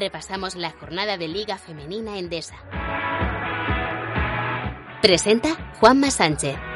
repasamos la jornada de Liga Femenina Endesa. Presenta Juanma Sánchez.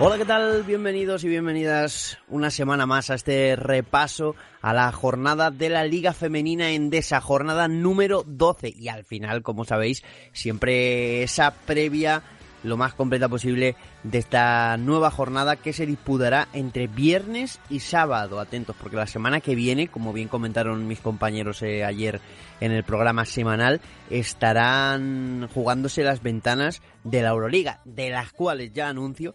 Hola, ¿qué tal? Bienvenidos y bienvenidas una semana más a este repaso a la jornada de la Liga Femenina Endesa, jornada número 12. Y al final, como sabéis, siempre esa previa lo más completa posible de esta nueva jornada que se disputará entre viernes y sábado. Atentos, porque la semana que viene, como bien comentaron mis compañeros eh, ayer en el programa semanal, estarán jugándose las ventanas de la Euroliga, de las cuales ya anuncio